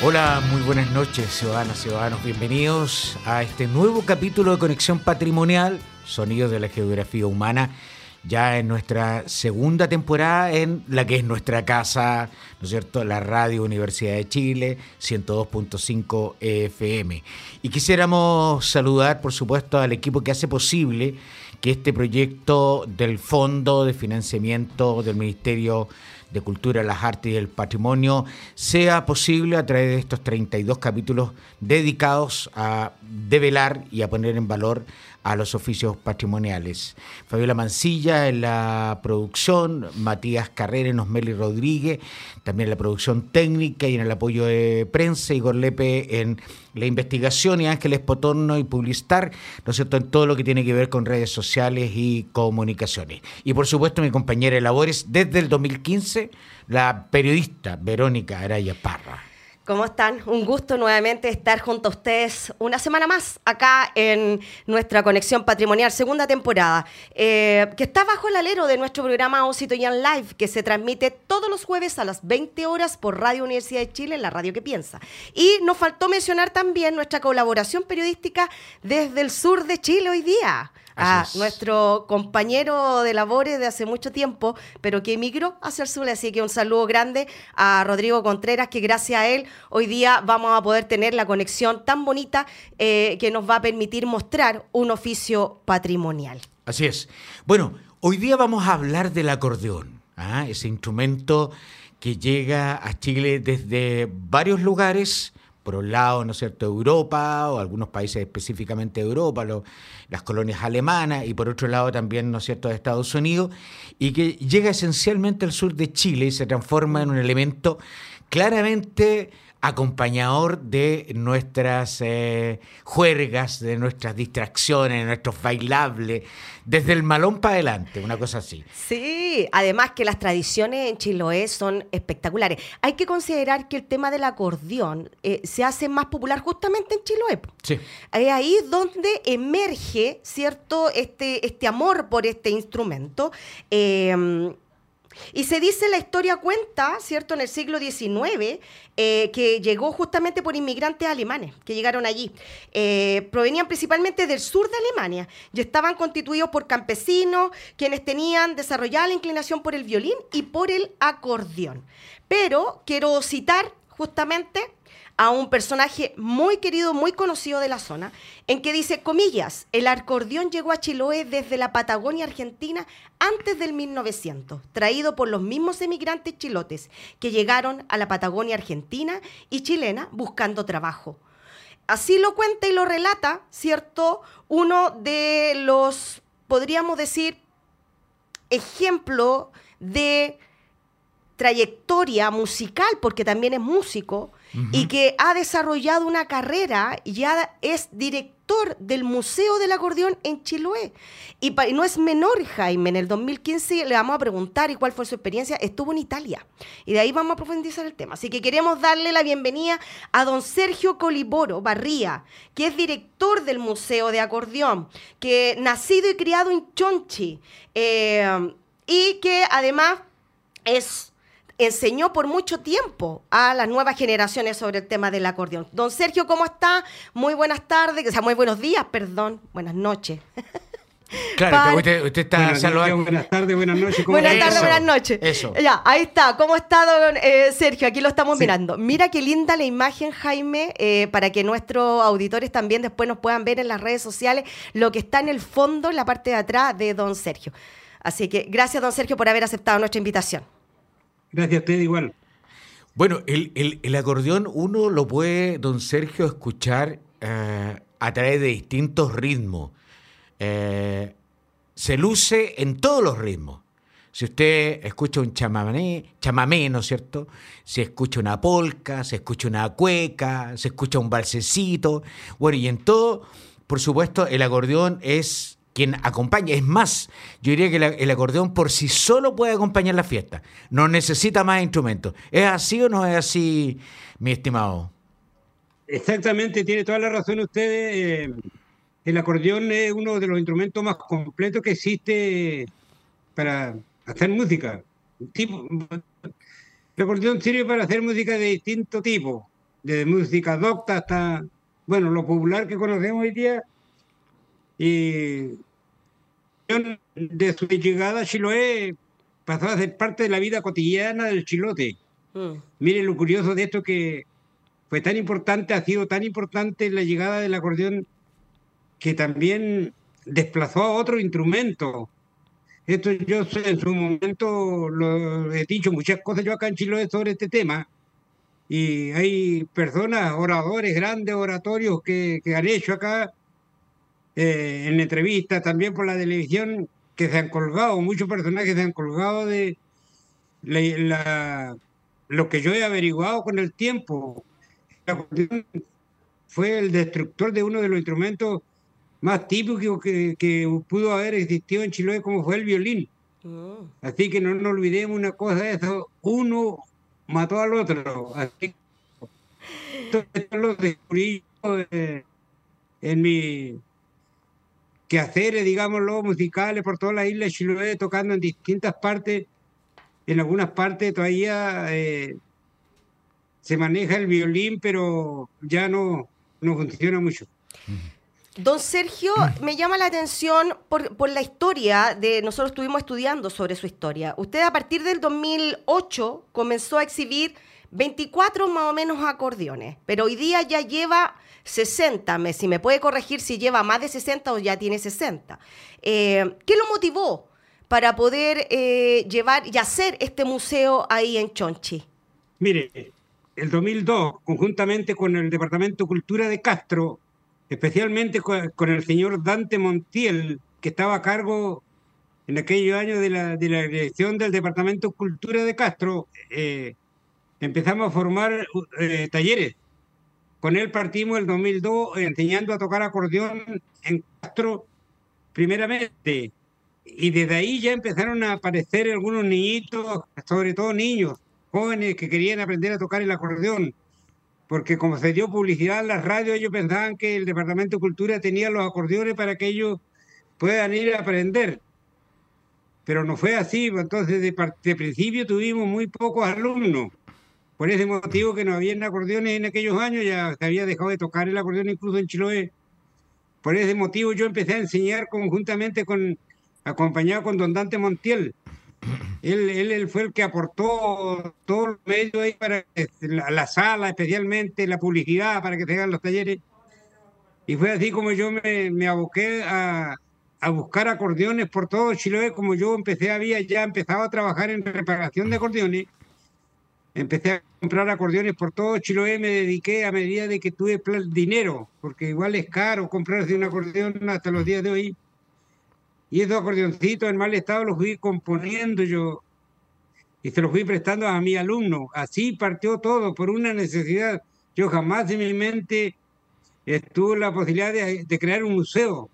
Hola, muy buenas noches, ciudadanas ciudadanos. Bienvenidos a este nuevo capítulo de Conexión Patrimonial, Sonidos de la Geografía Humana, ya en nuestra segunda temporada en la que es nuestra casa, ¿no es cierto? La Radio Universidad de Chile, 102.5 FM. Y quisiéramos saludar, por supuesto, al equipo que hace posible que este proyecto del Fondo de Financiamiento del Ministerio de Cultura, las Artes y el Patrimonio sea posible a través de estos 32 capítulos dedicados a develar y a poner en valor a los oficios patrimoniales. Fabiola Mancilla en la producción, Matías Carrera Osmeli Rodríguez, también en la producción técnica y en el apoyo de prensa, Igor Lepe en la investigación y Ángeles Potorno y Publistar, ¿no es cierto?, en todo lo que tiene que ver con redes sociales y comunicaciones. Y por supuesto mi compañera de labores desde el 2015, la periodista Verónica Araya Parra. ¿Cómo están? Un gusto nuevamente estar junto a ustedes una semana más acá en nuestra conexión patrimonial, segunda temporada, eh, que está bajo el alero de nuestro programa Osito Yan Live, que se transmite todos los jueves a las 20 horas por Radio Universidad de Chile, la radio que piensa. Y nos faltó mencionar también nuestra colaboración periodística desde el sur de Chile hoy día a nuestro compañero de labores de hace mucho tiempo, pero que emigró hacia el sur. Así que un saludo grande a Rodrigo Contreras, que gracias a él hoy día vamos a poder tener la conexión tan bonita eh, que nos va a permitir mostrar un oficio patrimonial. Así es. Bueno, hoy día vamos a hablar del acordeón, ¿ah? ese instrumento que llega a Chile desde varios lugares por un lado, ¿no es cierto?, Europa o algunos países específicamente de Europa, las colonias alemanas, y por otro lado también, ¿no es cierto?, de Estados Unidos, y que llega esencialmente al sur de Chile y se transforma en un elemento claramente acompañador de nuestras eh, juergas, de nuestras distracciones, de nuestros bailables, desde el malón para adelante, una cosa así. Sí, además que las tradiciones en Chiloé son espectaculares. Hay que considerar que el tema del acordeón eh, se hace más popular justamente en Chiloé. Sí. Es ahí donde emerge, ¿cierto?, este, este amor por este instrumento. Y se dice, la historia cuenta, ¿cierto?, en el siglo XIX, eh, que llegó justamente por inmigrantes alemanes que llegaron allí. Eh, provenían principalmente del sur de Alemania y estaban constituidos por campesinos, quienes tenían desarrollada la inclinación por el violín y por el acordeón. Pero quiero citar justamente a un personaje muy querido, muy conocido de la zona, en que dice, comillas, el acordeón llegó a Chiloé desde la Patagonia Argentina antes del 1900, traído por los mismos emigrantes chilotes que llegaron a la Patagonia Argentina y chilena buscando trabajo. Así lo cuenta y lo relata, ¿cierto? Uno de los, podríamos decir, ejemplo de trayectoria musical, porque también es músico, y que ha desarrollado una carrera, ya es director del Museo del Acordeón en Chiloé. Y, no es menor, Jaime, en el 2015 le vamos a preguntar y cuál fue su experiencia, estuvo en Italia. Y de ahí vamos a profundizar el tema. Así que queremos darle la bienvenida a don Sergio Coliboro Barría, que es director del Museo de Acordeón, que nacido y criado en Chonchi, eh, y que además es enseñó por mucho tiempo a las nuevas generaciones sobre el tema del acordeón. Don Sergio, ¿cómo está? Muy buenas tardes, o sea, muy buenos días, perdón, buenas noches. Claro, usted, está saludando. Buenas tardes, buenas noches. buenas tardes, buenas noches. Eso. Ya, ahí está. ¿Cómo está, don eh, Sergio? Aquí lo estamos mirando. Mira qué linda la imagen, Jaime, eh, para que nuestros auditores también después nos puedan ver en las redes sociales lo que está en el fondo, en la parte de atrás de don Sergio. Así que gracias, don Sergio, por haber aceptado nuestra invitación. Gracias a usted igual. Bueno, el, acordeón uno lo puede, don Sergio, escuchar eh, a través de distintos ritmos. Eh, se luce en todos los ritmos. Si usted escucha un chamamé, chamamé, ¿no es cierto? Si escucha una polca, se escucha una cueca, se escucha un balsecito. Bueno, y en todo, por supuesto, el acordeón es quien acompaña. Es más, yo diría que el acordeón por sí solo puede acompañar la fiesta. No necesita más instrumentos. ¿Es así o no es así, mi estimado? Exactamente, tiene toda la razón usted. Eh, el acordeón es uno de los instrumentos más completos que existe para hacer música. el acordeón sirve para hacer música de distinto tipo, desde música docta hasta, bueno, lo popular que conocemos hoy día. Y de su llegada a Chiloé pasó a ser parte de la vida cotidiana del chilote. Mm. Mire lo curioso de esto que fue tan importante, ha sido tan importante la llegada del acordeón que también desplazó a otro instrumento. Esto yo en su momento lo he dicho muchas cosas yo acá en Chiloé sobre este tema. Y hay personas, oradores, grandes oratorios que, que han hecho acá eh, en entrevistas, también por la televisión, que se han colgado, muchos personajes se han colgado de la, lo que yo he averiguado con el tiempo. fue el destructor de uno de los instrumentos más típicos que, que pudo haber existido en Chile, como fue el violín. Oh. Así que no nos olvidemos una cosa de eso, uno mató al otro. Así que lo descubrí eh, en mi quehaceres, digámoslo, musicales por toda la isla de Chiloé, tocando en distintas partes. En algunas partes todavía eh, se maneja el violín, pero ya no, no funciona mucho. Don Sergio, me llama la atención por, por, la historia de, nosotros estuvimos estudiando sobre su historia. Usted a partir del 2008 comenzó a exhibir 24 más o menos acordeones, pero hoy día ya lleva 60, me, si me puede corregir si lleva más de 60 o ya tiene 60. Eh, ¿Qué lo motivó para poder eh, llevar y hacer este museo ahí en Chonchi? Mire, el 2002, conjuntamente con el Departamento de Cultura de Castro, especialmente con, el señor Dante Montiel, que estaba a cargo en aquellos años de la, de la dirección del Departamento de Cultura de Castro, eh, empezamos a formar talleres con él partimos el 2002 enseñando a tocar acordeón en Castro, primeramente. Y desde ahí ya empezaron a aparecer algunos niñitos, sobre todo niños, jóvenes que querían aprender a tocar el acordeón. Porque como se dio publicidad en las radios, ellos pensaban que el Departamento de Cultura tenía los acordeones para que ellos puedan ir a aprender. Pero no fue así, entonces de, de principio tuvimos muy pocos alumnos. Por ese motivo que no había acordeones en aquellos años, ya se había dejado de tocar el acordeón incluso en Chiloé. Por ese motivo yo empecé a enseñar conjuntamente con, acompañado con don Dante Montiel. Él, él, fue el que aportó todos los medios ahí para la, sala, especialmente la publicidad para que se hagan los talleres. Y fue así como yo me, me aboqué a, a, buscar acordeones por todo Chiloé, como yo empecé, había ya empezado a trabajar en reparación de acordeones empecé a comprar acordeones por todo Chiloé, me dediqué a medida de que tuve dinero, porque igual es caro comprarse un acordeón hasta los días de hoy. Y esos acordeoncitos en mal estado los fui componiendo yo y se los fui prestando a mi alumno. Así partió todo por una necesidad. Yo jamás en mi mente estuvo la posibilidad de, crear un museo.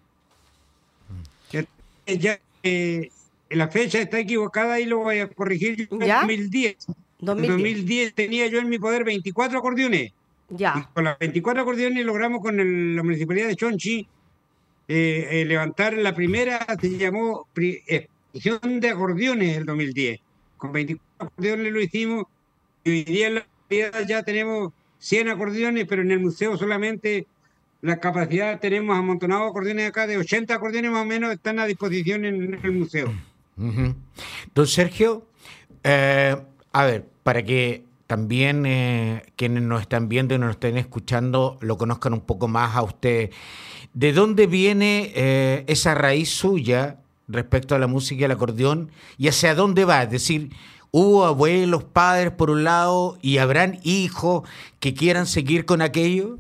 Ya, eh, la fecha está equivocada y lo voy a corregir yo en 2010. 2010. En 2010 tenía yo en mi poder 24 acordeones. Ya. con las 24 acordeones logramos con la municipalidad de Chonchi eh, eh, levantar la primera, se llamó exposición de acordeones el 2010, con 24 acordeones lo hicimos, y hoy día en la actualidad ya tenemos 100 acordeones, pero en el museo solamente la capacidad, tenemos amontonados acordeones acá, de 80 acordeones más o menos están a disposición en el museo. Ujú. Don Sergio, eh, a ver, para que también eh, quienes nos están viendo y nos estén escuchando lo conozcan un poco más a usted, ¿de dónde viene eh, esa raíz suya respecto a la música y al acordeón y hacia dónde va? Es decir, ¿hubo abuelos, padres por un lado y habrán hijos que quieran seguir con aquello?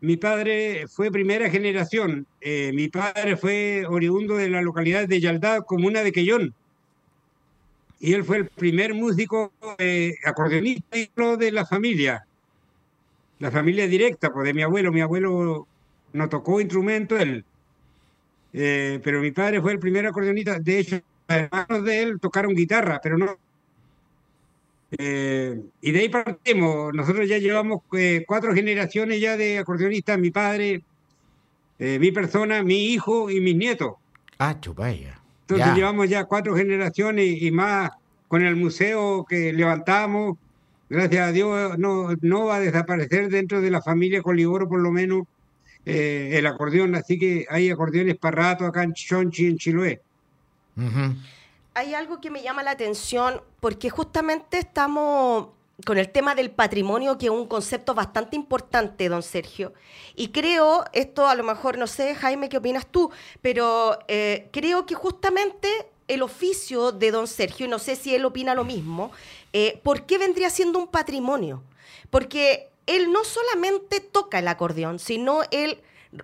Mi padre fue primera generación. Eh, mi padre fue oriundo de la localidad de Yaldá, comuna de Quellón. Y él fue el primer músico eh, acordeonista de la familia. La familia directa, pues de mi abuelo. Mi abuelo no tocó instrumento, él. Eh, pero mi padre fue el primer acordeonista. De hecho, los hermanos de él tocaron guitarra, pero no. Eh, y de ahí partimos. Nosotros ya llevamos eh, cuatro generaciones ya de acordeonistas. Mi padre, eh, mi persona, mi hijo y mis nietos. Ah, chupaya. Entonces Ya. llevamos ya cuatro generaciones y más con el museo que levantamos. Gracias a Dios no, no va a desaparecer dentro de la familia Coliboro por lo menos eh, el acordeón. Así que hay acordeones para rato acá en Chonchi, en Chiloé. Hay algo que me llama la atención porque justamente estamos con el tema del patrimonio, que es un concepto bastante importante, don Sergio. Y creo, esto a lo mejor, no sé, Jaime, ¿qué opinas tú? Pero eh, creo que justamente el oficio de don Sergio, y no sé si él opina lo mismo, eh, ¿por qué vendría siendo un patrimonio? Porque él no solamente toca el acordeón, sino él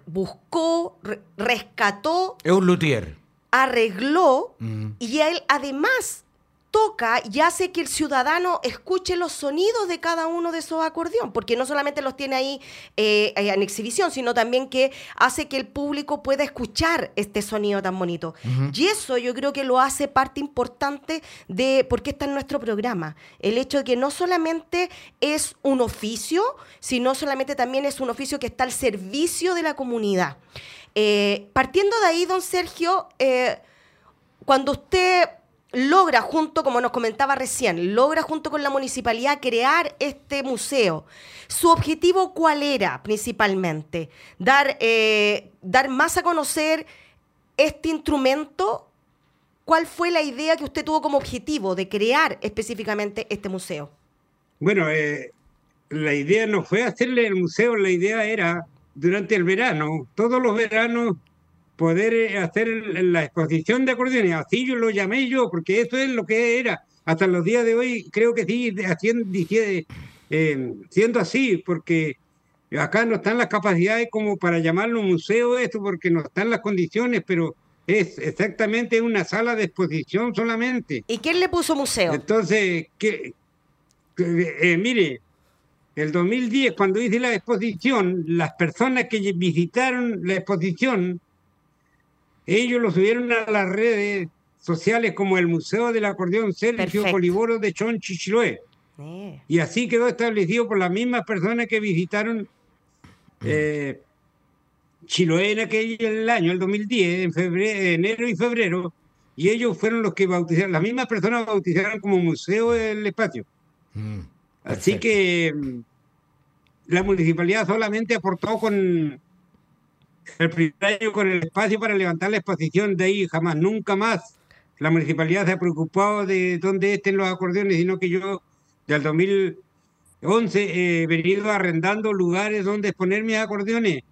buscó, re- rescató Es un luthier. arregló Mm. y él además toca y hace que el ciudadano escuche los sonidos de cada uno de esos acordeón, porque no solamente los tiene ahí eh, en exhibición, sino también que hace que el público pueda escuchar este sonido tan bonito. Y eso yo creo que lo hace parte importante de por qué está en nuestro programa. El hecho de que no solamente es un oficio, sino solamente también es un oficio que está al servicio de la comunidad. Eh, partiendo de ahí, don Sergio, eh, cuando usted logra junto, como nos comentaba recién, logra junto con la municipalidad crear este museo, ¿su objetivo cuál era principalmente? Dar, eh, dar más a conocer este instrumento. ¿Cuál fue la idea que usted tuvo como objetivo de crear específicamente este museo? Bueno, eh, la idea no fue hacerle el museo, la idea era durante el verano, todos los veranos, poder eh, hacer la exposición de acordeones. Así yo lo llamé yo, porque eso es lo que era. Hasta los días de hoy creo que sigue haciendo, eh, siendo así, porque acá no están las capacidades como para llamarlo museo esto, porque no están las condiciones, pero es exactamente una sala de exposición solamente. ¿Y quién le puso museo? Entonces, que, que, eh, mire, el 2010, cuando hice la exposición, las personas que visitaron la exposición, ellos lo subieron a las redes sociales como el Museo del Acordeón Sergio Perfecto. Coliboro de Chonchichiloé. Eh, Y así quedó establecido por las mismas personas que visitaron eh, Chiloé en aquel año, el 2010, en febrero, enero y febrero, y ellos fueron los que bautizaron, las mismas personas bautizaron como museo el espacio. Mm, Así que mm, la municipalidad solamente aportó con el primer año con el espacio para levantar la exposición, de ahí jamás, nunca más la municipalidad se ha preocupado de dónde estén los acordeones, sino que yo del 2011 he venido arrendando lugares donde exponer mis acordeones.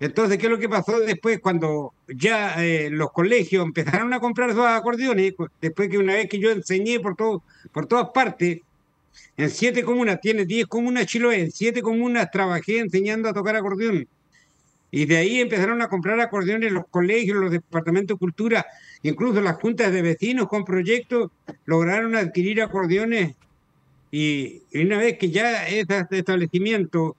Entonces, ¿qué es lo que pasó después cuando ya eh, los colegios empezaron a comprar sus acordeones? Después que una vez que yo enseñé por, todo, por todas partes, en siete comunas, tiene 10 comunas Chiloé, en siete comunas trabajé enseñando a tocar acordeón. Y de ahí empezaron a comprar acordeones los colegios, los departamentos de cultura, incluso las juntas de vecinos con proyectos lograron adquirir acordeones. Y, una vez que ya esos establecimientos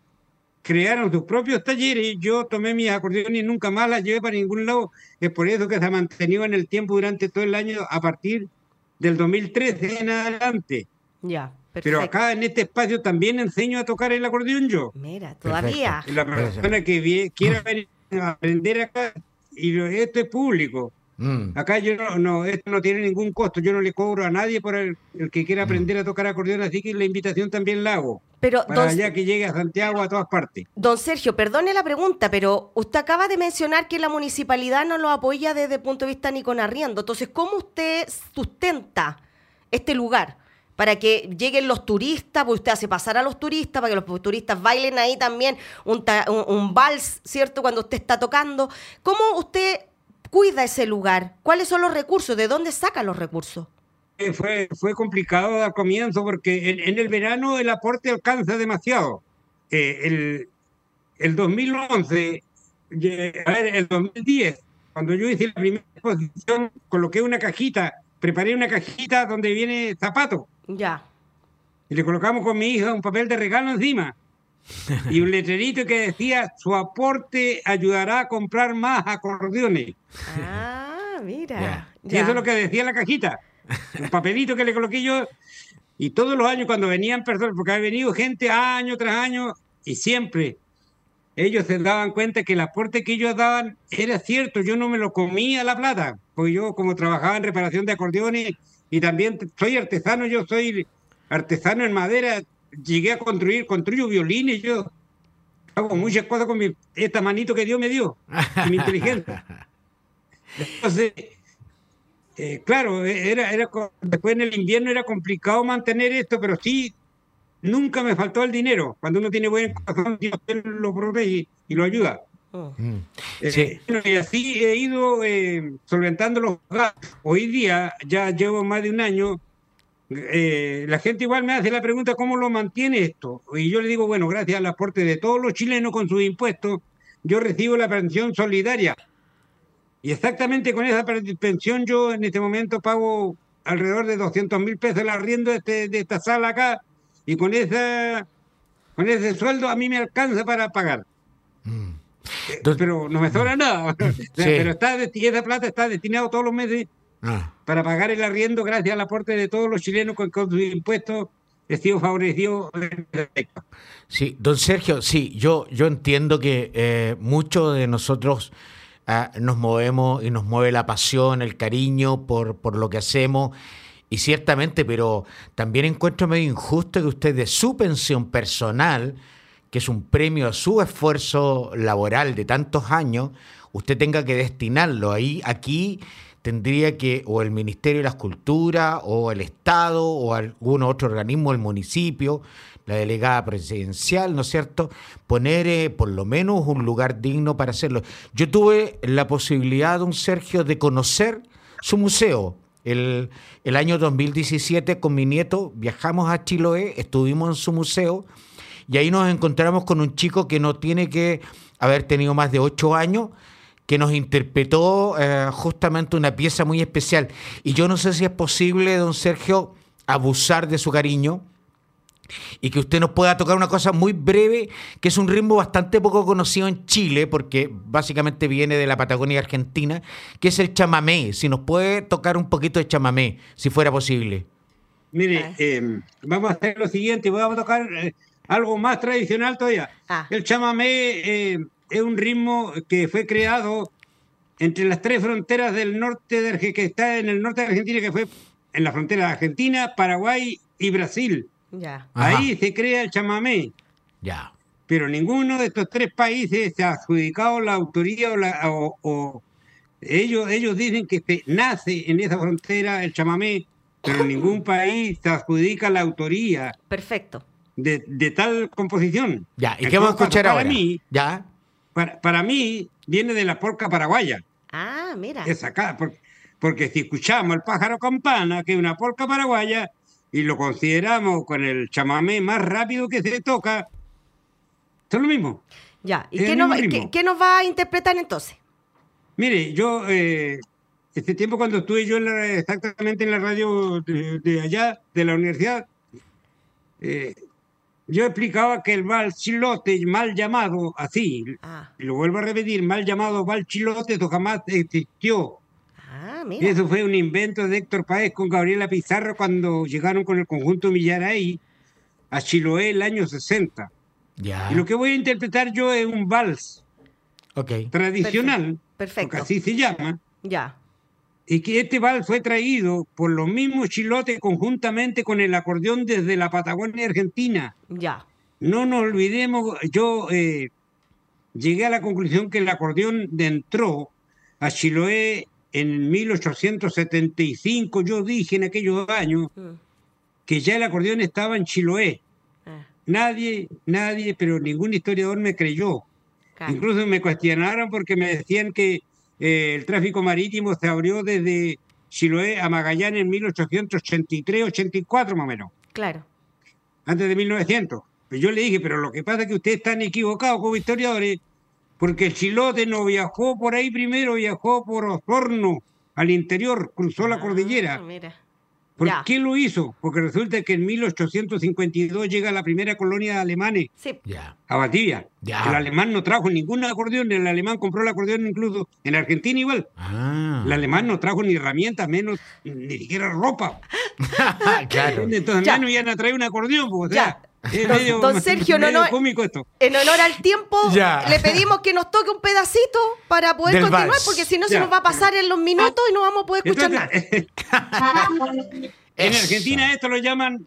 crearon sus propios talleres, yo tomé mis acordeones y nunca más las llevé para ningún lado. Es por eso que se ha mantenido en el tiempo durante todo el año a partir del 2013 en adelante. ya, perfecto. Pero acá en este espacio también enseño a tocar el acordeón yo. Mira, todavía. Perfecto. La persona que quiera venir a aprender acá, y esto es público. Mm. Acá yo no, no, esto no tiene ningún costo, yo no le cobro a nadie por el, que quiera mm. aprender a tocar acordeón, así que la invitación también la hago. Pero, para allá que llegue a Santiago, a todas partes. Don Sergio, perdone la pregunta, pero usted acaba de mencionar que la municipalidad no lo apoya desde el punto de vista ni con arriendo. Entonces, ¿cómo usted sustenta este lugar? Para que lleguen los turistas, porque usted hace pasar a los turistas, para que los turistas bailen ahí también un, un vals, ¿cierto? Cuando usted está tocando. ¿Cómo usted cuida ese lugar? ¿Cuáles son los recursos? ¿De dónde saca los recursos? Eh, fue, fue complicado al comienzo porque en, el verano el aporte alcanza demasiado. Eh, el, el 2011, a ver, el 2010, cuando yo hice la primera exposición, coloqué una cajita, preparé una cajita donde viene zapato. Ya. Y le colocamos con mi hija un papel de regalo encima. y un letrerito que decía, su aporte ayudará a comprar más acordeones. Ah, mira. Y eso es lo que decía la cajita. Un papelito que le coloqué yo. Y todos los años cuando venían personas, porque ha venido gente año tras año, y siempre ellos se daban cuenta que el aporte que ellos daban era cierto, yo no me lo comía la plata, porque yo como trabajaba en reparación de acordeones y también soy artesano, yo soy artesano en madera, llegué a construir, construyo violines, yo hago muchas cosas con mi, esta manito que Dios me dio, mi inteligencia. Entonces, eh, claro, era, era, después en el invierno era complicado mantener esto, pero sí, nunca me faltó el dinero. Cuando uno tiene buen corazón, Dios lo protege y lo ayuda. Oh. Mm. Eh, y así he ido eh, solventando los gastos. Hoy día, ya llevo más de un año, eh, la gente igual me hace la pregunta cómo lo mantiene esto. Y yo le digo, bueno, gracias al aporte de todos los chilenos con sus impuestos, yo recibo la pensión solidaria. Y exactamente con esa pensión yo en este momento pago alrededor de 200 mil pesos el arriendo de, este, de esta sala acá. Y con, esa, con ese sueldo a mí me alcanza para pagar. Mm. Eh, pero no me sobra nada. Pero está, esa plata está destinado todos los meses Ah. Para pagar el arriendo gracias al aporte de todos los chilenos con, sus impuestos sido favorecido. Sí, don Sergio, sí, yo, yo entiendo que eh, muchos de nosotros ah, nos movemos y nos mueve la pasión, el cariño por, por lo que hacemos. Y ciertamente, pero también encuentro medio injusto que usted de su pensión personal, que es un premio a su esfuerzo laboral de tantos años, usted tenga que destinarlo ahí, aquí tendría que o el Ministerio de las Culturas o el Estado o algún otro organismo, el municipio, la delegada presidencial, ¿no es cierto?, poner eh, por lo menos un lugar digno para hacerlo. Yo tuve la posibilidad, don Sergio, de conocer su museo. El, el año 2017 con mi nieto viajamos a Chiloé, estuvimos en su museo y ahí nos encontramos con un chico que no tiene que haber tenido más de ocho años, que nos interpretó eh, justamente una pieza muy especial. Y yo no sé si es posible, don Sergio, abusar de su cariño y que usted nos pueda tocar una cosa muy breve, que es un ritmo bastante poco conocido en Chile, porque básicamente viene de la Patagonia Argentina, que es el chamamé. Si nos puede tocar un poquito de chamamé, si fuera posible. Mire, em, vamos a hacer lo siguiente, vamos a tocar eh, algo más tradicional todavía. Ah. El chamamé em, es un ritmo que fue creado entre las tres fronteras del norte de Argentina, que está en el norte de Argentina, que fue en la frontera de Argentina, Paraguay y Brasil. Ya. Ahí se crea el chamamé. Ya. Pero ninguno de estos tres países se ha adjudicado la autoría o, ellos, ellos dicen que se nace en esa frontera el chamamé, pero ningún país se adjudica la autoría. Perfecto. De, tal composición. Ya, ¿y qué vamos a escuchar ahora? Mí, ya para, mí viene de la polca paraguaya. Ah, mira. Es acá, porque, si escuchamos el pájaro campana, que es una polca paraguaya, y lo consideramos con el chamamé más rápido que se toca, es lo mismo. Ya, ¿y qué nos, va a interpretar entonces? Mire, yo, eh, este tiempo cuando estuve yo exactamente en la radio de, allá, de la universidad, eh, yo explicaba que el mal chilote, mal llamado así, ah. y lo vuelvo a repetir, mal llamado mal chilote, eso jamás existió. Ah, mira. Eso fue un invento de Héctor Páez con Gabriela Pizarro cuando llegaron con el conjunto Millaray a Chiloé el año 60. Ya. Y lo que voy a interpretar yo es un vals okay. tradicional, Perfecto. porque así se llama. Ya. y que este vals fue traído por los mismos chilotes conjuntamente con el acordeón desde la Patagonia Argentina. Ya. No nos olvidemos, yo eh, llegué a la conclusión que el acordeón entró a Chiloé en 1875. Yo dije en aquellos años Mm. que ya el acordeón estaba en Chiloé. Ah, Nadie, nadie, pero ningún historiador me creyó. claro. Incluso me cuestionaron porque me decían que eh, el tráfico marítimo se abrió desde Chiloé a Magallanes en 1883-84 más o menos, Claro. antes de 1900. Pues yo le dije, pero lo que pasa es que ustedes están equivocados como historiadores, porque el chilote no viajó por ahí primero, viajó por Osorno, al interior, cruzó la Ah, cordillera. mira. ¿Por ya. qué lo hizo? Porque resulta que en 1852 llega la primera colonia de alemanes Sí. Ya. a Valdivia. Ya. El alemán no trajo ningún acordeón, el alemán compró el acordeón incluso en Argentina igual. Ah. El alemán no trajo ni herramientas, menos ni siquiera ropa. claro. Entonces Ya. menos iban a traer un acordeón, pues, o Ya. sea, es Don- medio, don Sergio, no, medio no- cómico esto. En honor al tiempo, Ya. le pedimos que nos toque un pedacito para poder Del continuar, vals. porque si no se nos va a pasar en los minutos y no vamos a poder escuchar nada. En. Argentina esto lo llaman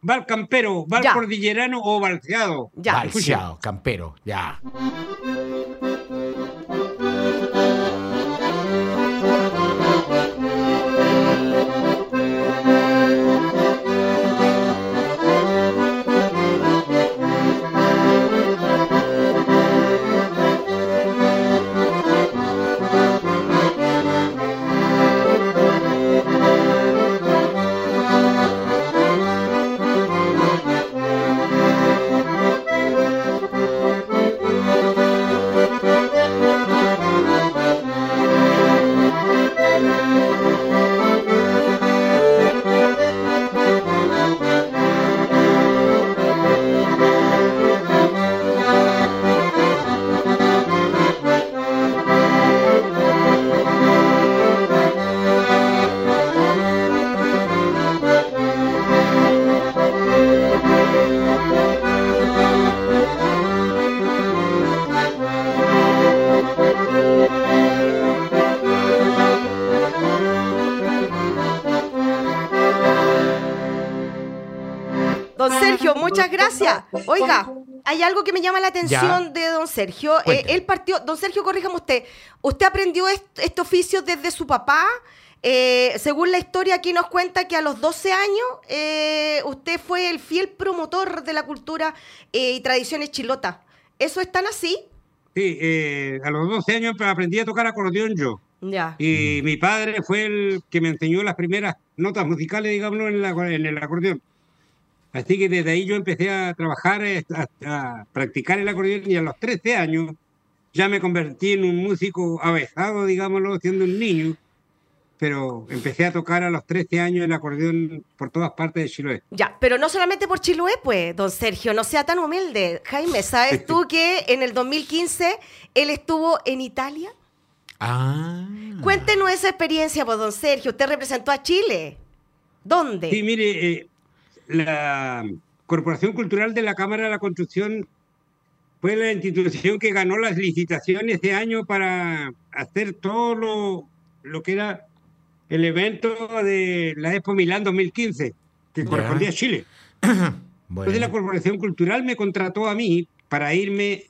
val campero, val Ya. cordillerano o balseado. Ya. Campero, ya. Oiga, hay algo que me llama la atención de don Sergio. Eh, él partió, don Sergio, corríjame usted. ¿Usted aprendió est- este oficio desde su papá? Eh, según la historia aquí nos cuenta que a los 12 años eh, usted fue el fiel promotor de la cultura eh, y tradiciones chilotas. ¿Eso es tan así? Sí, eh, a los 12 años aprendí a tocar acordeón yo. Ya. Y mi padre fue el que me enseñó las primeras notas musicales, digámoslo, en, la- en el acordeón. Así que desde ahí yo empecé a trabajar, eh, a, a practicar el acordeón y a los 13 años ya me convertí en un músico avesado, digámoslo, siendo un niño. Pero empecé a tocar a los 13 años el acordeón por todas partes de Chiloé. Ya, pero no solamente por Chiloé, pues, don Sergio, no sea tan humilde. Jaime, ¿sabes tú que en el 2015 él estuvo en Italia? Ah. Cuéntenos esa experiencia, pues, don Sergio. Usted representó a Chile. ¿Dónde? Sí, mire, eh, la Corporación Cultural de la Cámara de la Construcción fue la institución que ganó las licitaciones de año para hacer todo lo, lo que era el evento de la Expo Milán 2015, que correspondía a Chile. Entonces la. Corporación Cultural me contrató a mí para irme,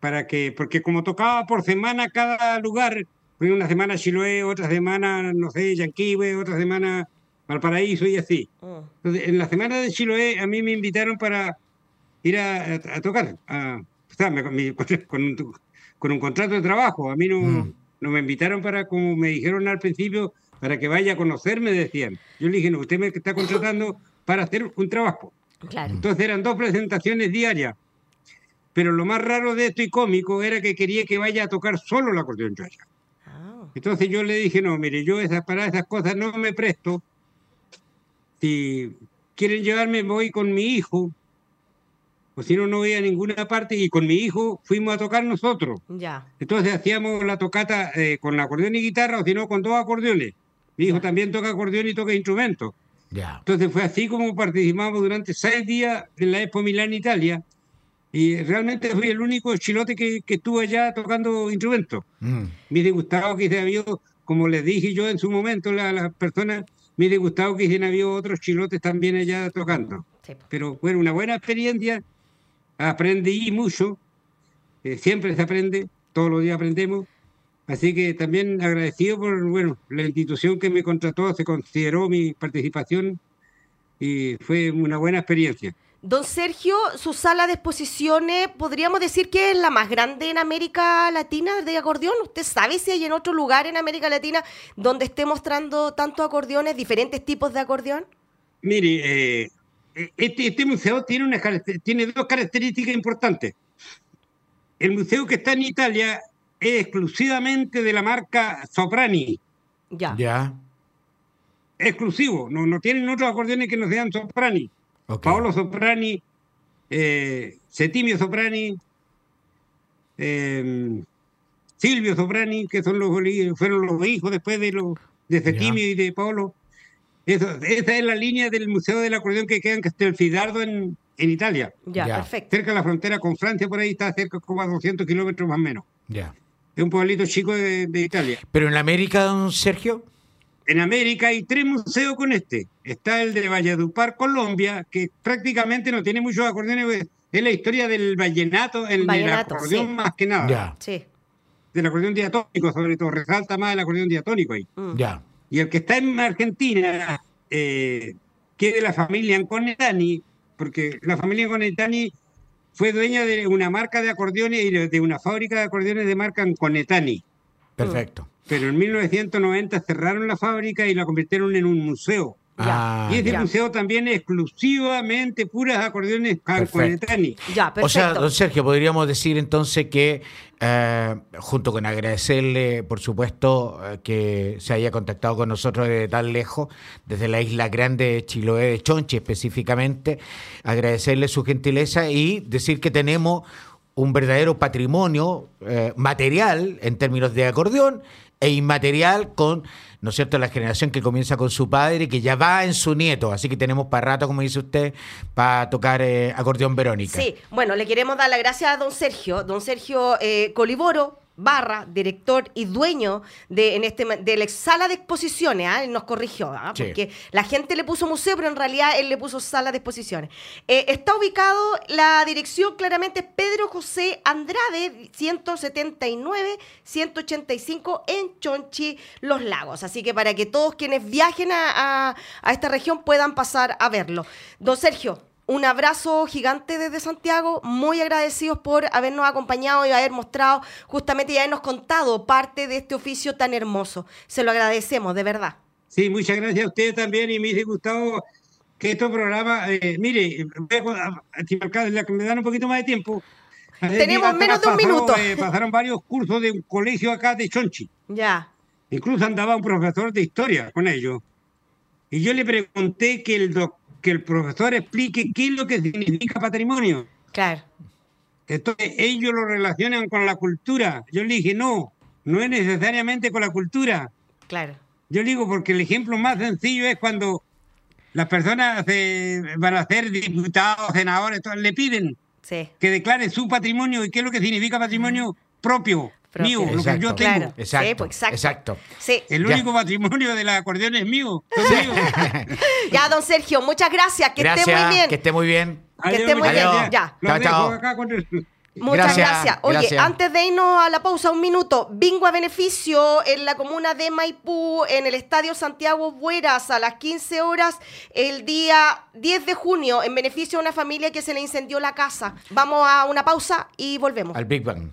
para que, porque como tocaba por semana cada lugar, una semana Chiloé, otra semana, no sé, Yanquihue, otra semana Valparaíso y así. Mm. Entonces, en la semana de Chiloé a mí me invitaron para ir a, a- a tocar, a- o sea, me- mi- con, un, con un contrato de trabajo. A mí no, Mm. no me invitaron para, como me dijeron al principio, para que vaya a conocerme, decían. Yo le dije, no, usted me está contratando para hacer un trabajo. Claro. Entonces eran dos presentaciones diarias. Pero lo más raro de esto y cómico era que quería que vaya a tocar solo el acordeón yo allá. Ah. Entonces yo le dije, no, mire, yo esas, para esas cosas no me presto. Si quieren llevarme, voy con mi hijo. O si no, no voy a ninguna parte. Y con mi hijo fuimos a tocar nosotros. Ya. Entonces hacíamos la tocata eh, con acordeón y guitarra, o si no, con dos acordeones. Mi hijo también toca acordeón y toca instrumentos. Ya. Entonces fue así como participamos durante seis días en la Expo Milán, Italia. Y realmente fui el único chilote que, que estuvo allá tocando instrumentos. Mm. Me hubiese gustado que se había como les dije yo en su momento, a las personas gustado que hubiesen habido otros chilotes también allá tocando. Sí. Pero fue una buena experiencia, aprendí mucho, eh, siempre se aprende, todos los días aprendemos. Así que también agradecido por bueno, la institución que me contrató, se consideró mi participación y fue una buena experiencia. Don Sergio, su sala de exposiciones, podríamos decir que es la más grande en América Latina de acordeón. ¿Usted sabe si hay en otro lugar en América Latina donde esté mostrando tantos acordeones, diferentes tipos de acordeón? Mire, eh, este, este museo tiene, una, caracter- tiene dos características importantes. El museo que está en Italia es exclusivamente de la marca Soprani, Ya. Ya. exclusivo, no, no tienen otros acordeones que no sean Soprani. Paolo Soprani, eh, Settimio Soprani, eh, Silvio Soprani, que son los, fueron los hijos después de, los, de Settimio y de Paolo. Eso, esa es la línea del Museo del Acordeón que queda en Castelfidardo, en, en Italia. Ya, Ya. perfecto. Cerca de la frontera con Francia, por ahí está cerca como a 200 kilómetros más o menos. Ya. Es un pueblito chico de, de Italia. Pero en América, don Sergio. En América hay tres museos con este. Está el de Valledupar, Colombia, que prácticamente no tiene muchos acordeones. Es la historia del vallenato, el Vallenato, del acordeón sí. más que nada. Ya. Sí. Del acordeón diatónico, sobre todo. Resalta más el acordeón diatónico ahí. Mm. Ya. Y el que está en Argentina, eh, que es de la familia Anconetani, porque la familia Anconetani fue dueña de una marca de acordeones y de una fábrica de acordeones de marca Anconetani. Perfecto. Pero en 1990 cerraron la fábrica y la convirtieron en un museo. Ah, y ese ya. museo también es exclusivamente puras acordeones perfecto. O sea, don Sergio, podríamos decir entonces que, eh, junto con agradecerle, por supuesto, eh, que se haya contactado con nosotros desde tan lejos, desde la isla grande de Chiloé de Chonchi específicamente, agradecerle su gentileza y decir que tenemos un verdadero patrimonio eh, material en términos de acordeón e inmaterial con, ¿no es cierto?, la generación que comienza con su padre, que ya va en su nieto. Así que tenemos para rato, como dice usted, para tocar eh, acordeón Verónica. Sí, bueno, le queremos dar las gracias a don Sergio, don Sergio eh, Coliboro Barra, director y dueño de, en este, de la sala de exposiciones, ¿ah? Él nos corrigió. Sí. porque la gente le puso museo, pero en realidad él le puso sala de exposiciones. Eh, está ubicado, la dirección claramente Pedro José Andrade, 179-185 en Chonchi, Los Lagos. Así que para que todos quienes viajen a, a- a esta región puedan pasar a verlo. Don Sergio, un abrazo gigante desde Santiago, muy agradecidos por habernos acompañado y haber mostrado justamente y habernos contado parte de este oficio tan hermoso. Se lo agradecemos, de verdad. Sí, muchas gracias a ustedes también y me hubiese gustado que estos programas, eh, mire, voy a- que me dan un poquito más de tiempo. Ayer Tenemos menos de un minuto. eh, pasaron varios cursos de un colegio acá de Chonchi. Ya. Incluso andaba un profesor de historia con ellos. Y yo le pregunté que el, doc- que el profesor explique qué es lo que significa patrimonio. Claro. Entonces ellos lo relacionan con la cultura. Yo le dije, no, no es necesariamente con la cultura. Claro. Yo le digo porque el ejemplo más sencillo es cuando las personas eh, van a ser diputados, senadores, todo, le piden Sí. que declaren su patrimonio y qué es lo que significa patrimonio Propio. Mío, lo que yo Exacto. tengo. Claro. Exacto, Sí, pues, exacto. exacto. Sí. El Ya. único patrimonio del acordeón es mío. míos. Ya, don Sergio, muchas gracias. Que Gracias, esté muy bien. que esté muy bien. Que esté muy muchas bien, gracias. ya. Lo Chao, dejo chao. acá con el- Muchas Gracias, gracias. Oye, gracias. antes de irnos a la pausa, un minuto. Bingo a beneficio en la comuna de Maipú, en el Estadio Santiago Bueras, a las 15 horas, el día 10 de junio, en beneficio a una familia que se le incendió la casa. Vamos a una pausa y volvemos. Al Big Bang.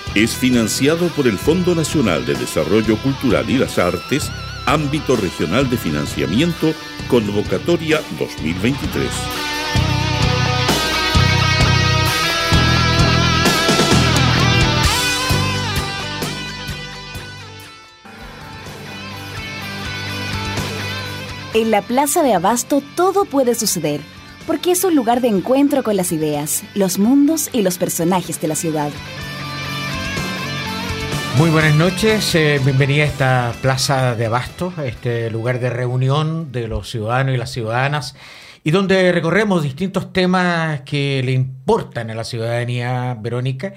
es financiado por el Fondo Nacional de Desarrollo Cultural y las Artes, ámbito regional de financiamiento, convocatoria 2023. En la Plaza de Abasto todo puede suceder, porque es un lugar de encuentro con las ideas, los mundos y los personajes de la ciudad. Muy buenas noches, eh, bienvenida a esta Plaza de Abasto, este lugar de reunión de los ciudadanos y las ciudadanas, y donde recorremos distintos temas que le importan a la ciudadanía verónica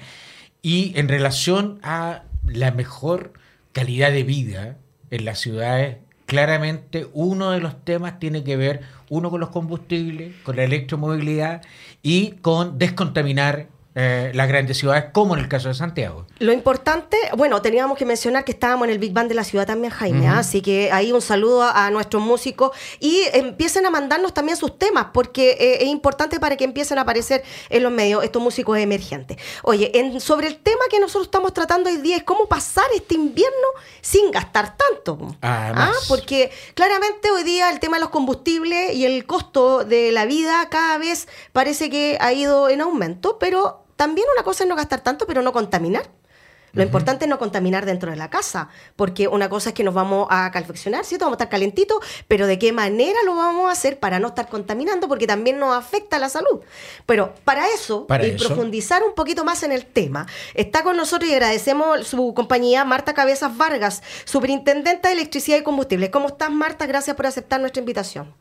y en relación a la mejor calidad de vida en las ciudades claramente uno de los temas tiene que ver, uno con los combustibles, con la electromovilidad y con descontaminar eh, las grandes ciudades, como en el caso de Santiago. Lo importante, bueno, teníamos que mencionar que estábamos en el Big Band de la ciudad también, Jaime, ¿ah? así que ahí un saludo a, nuestros músicos y empiecen a mandarnos también sus temas, porque eh, es importante para que empiecen a aparecer en los medios estos músicos emergentes. Oye, sobre el tema que nosotros estamos tratando hoy día es cómo pasar este invierno sin gastar tanto. ¿Ah? Porque claramente hoy día el tema de los combustibles y el costo de la vida cada vez parece que ha ido en aumento, pero también una cosa es no gastar tanto, pero no contaminar. Lo importante es no contaminar dentro de la casa, porque una cosa es que nos vamos a calefaccionar, ¿cierto? Vamos a estar calentitos, pero ¿de qué manera lo vamos a hacer para no estar contaminando? Porque también nos afecta la salud. Pero para eso, y profundizar un poquito más en el tema, está con nosotros y agradecemos su compañía, Marta Cabezas Vargas, superintendente de electricidad y combustible. ¿Cómo estás, Marta? Gracias por aceptar nuestra invitación.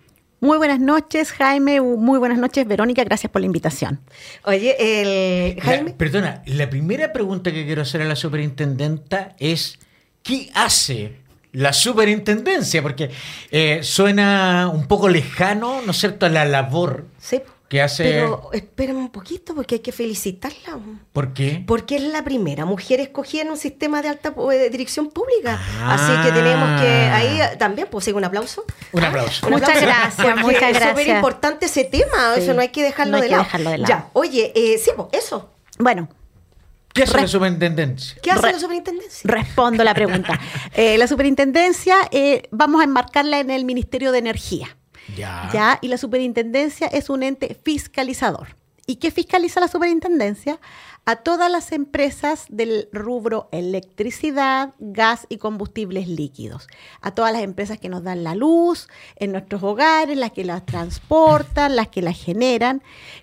Muy buenas noches, Jaime. Muy buenas noches, Verónica. Gracias por la invitación. Oye, el Jaime. perdona, la primera pregunta que quiero hacer a la superintendenta es: ¿qué hace la superintendencia? Porque eh, suena un poco lejano, ¿no es cierto?, a la labor. Sí. Pero espérame un poquito porque hay que felicitarla. ¿Por qué? Porque es la primera mujer escogida en un sistema de alta eh, dirección pública. Así que tenemos que ahí ah. también, pues, un aplauso. Un aplauso. muchas gracias, muchas gracias. Es súper importante ese tema, eso no hay que dejarlo, de, lado. Ya, oye, eh, sí, pues, eso. Bueno, ¿Qué hace la superintendencia? ¿Qué hace la superintendencia? Respondo la pregunta. Eh, la superintendencia vamos a enmarcarla en el Ministerio de Energía. Ya. Y la superintendencia es un ente fiscalizador. ¿Y qué fiscaliza la superintendencia? A todas las empresas del rubro electricidad, gas y combustibles líquidos. A todas las empresas que nos dan la luz en nuestros hogares, las que las transportan, las que las generan.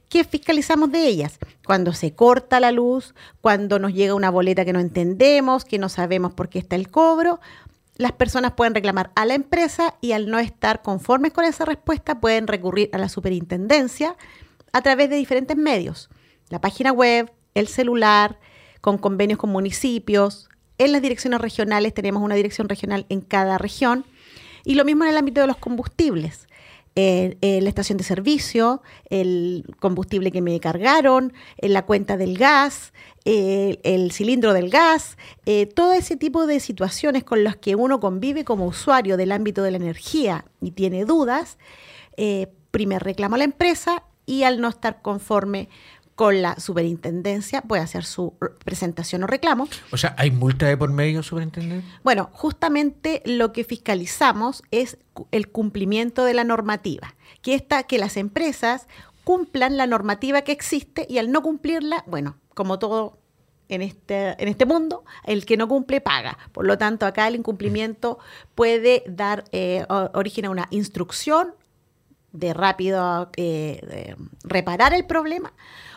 ¿Qué fiscalizamos de ellas? Cuando se corta la luz, cuando nos llega una boleta que no entendemos, que no sabemos por qué está el cobro las personas pueden reclamar a la empresa y al no estar conformes con esa respuesta pueden recurrir a la superintendencia a través de diferentes medios. La página web, el celular, con convenios con municipios. En las direcciones regionales tenemos una dirección regional en cada región. Y lo mismo en el ámbito de los combustibles. Eh, la estación de servicio, el combustible que me cargaron, en la cuenta del gas, el cilindro del gas, eh, todo ese tipo de situaciones con las que uno convive como usuario del ámbito de la energía y tiene dudas, eh, primero reclama a la empresa y al no estar conforme con la superintendencia puede hacer su presentación o reclamo. O sea, ¿hay multa de por medio, superintendente? Bueno, justamente lo que fiscalizamos es el cumplimiento de la normativa, que, está, que las empresas cumplan la normativa que existe y al no cumplirla, bueno, como todo en este, en este mundo, el que no cumple paga. Por lo tanto, acá el incumplimiento puede dar eh, origen a una instrucción de rápido eh, reparar el problema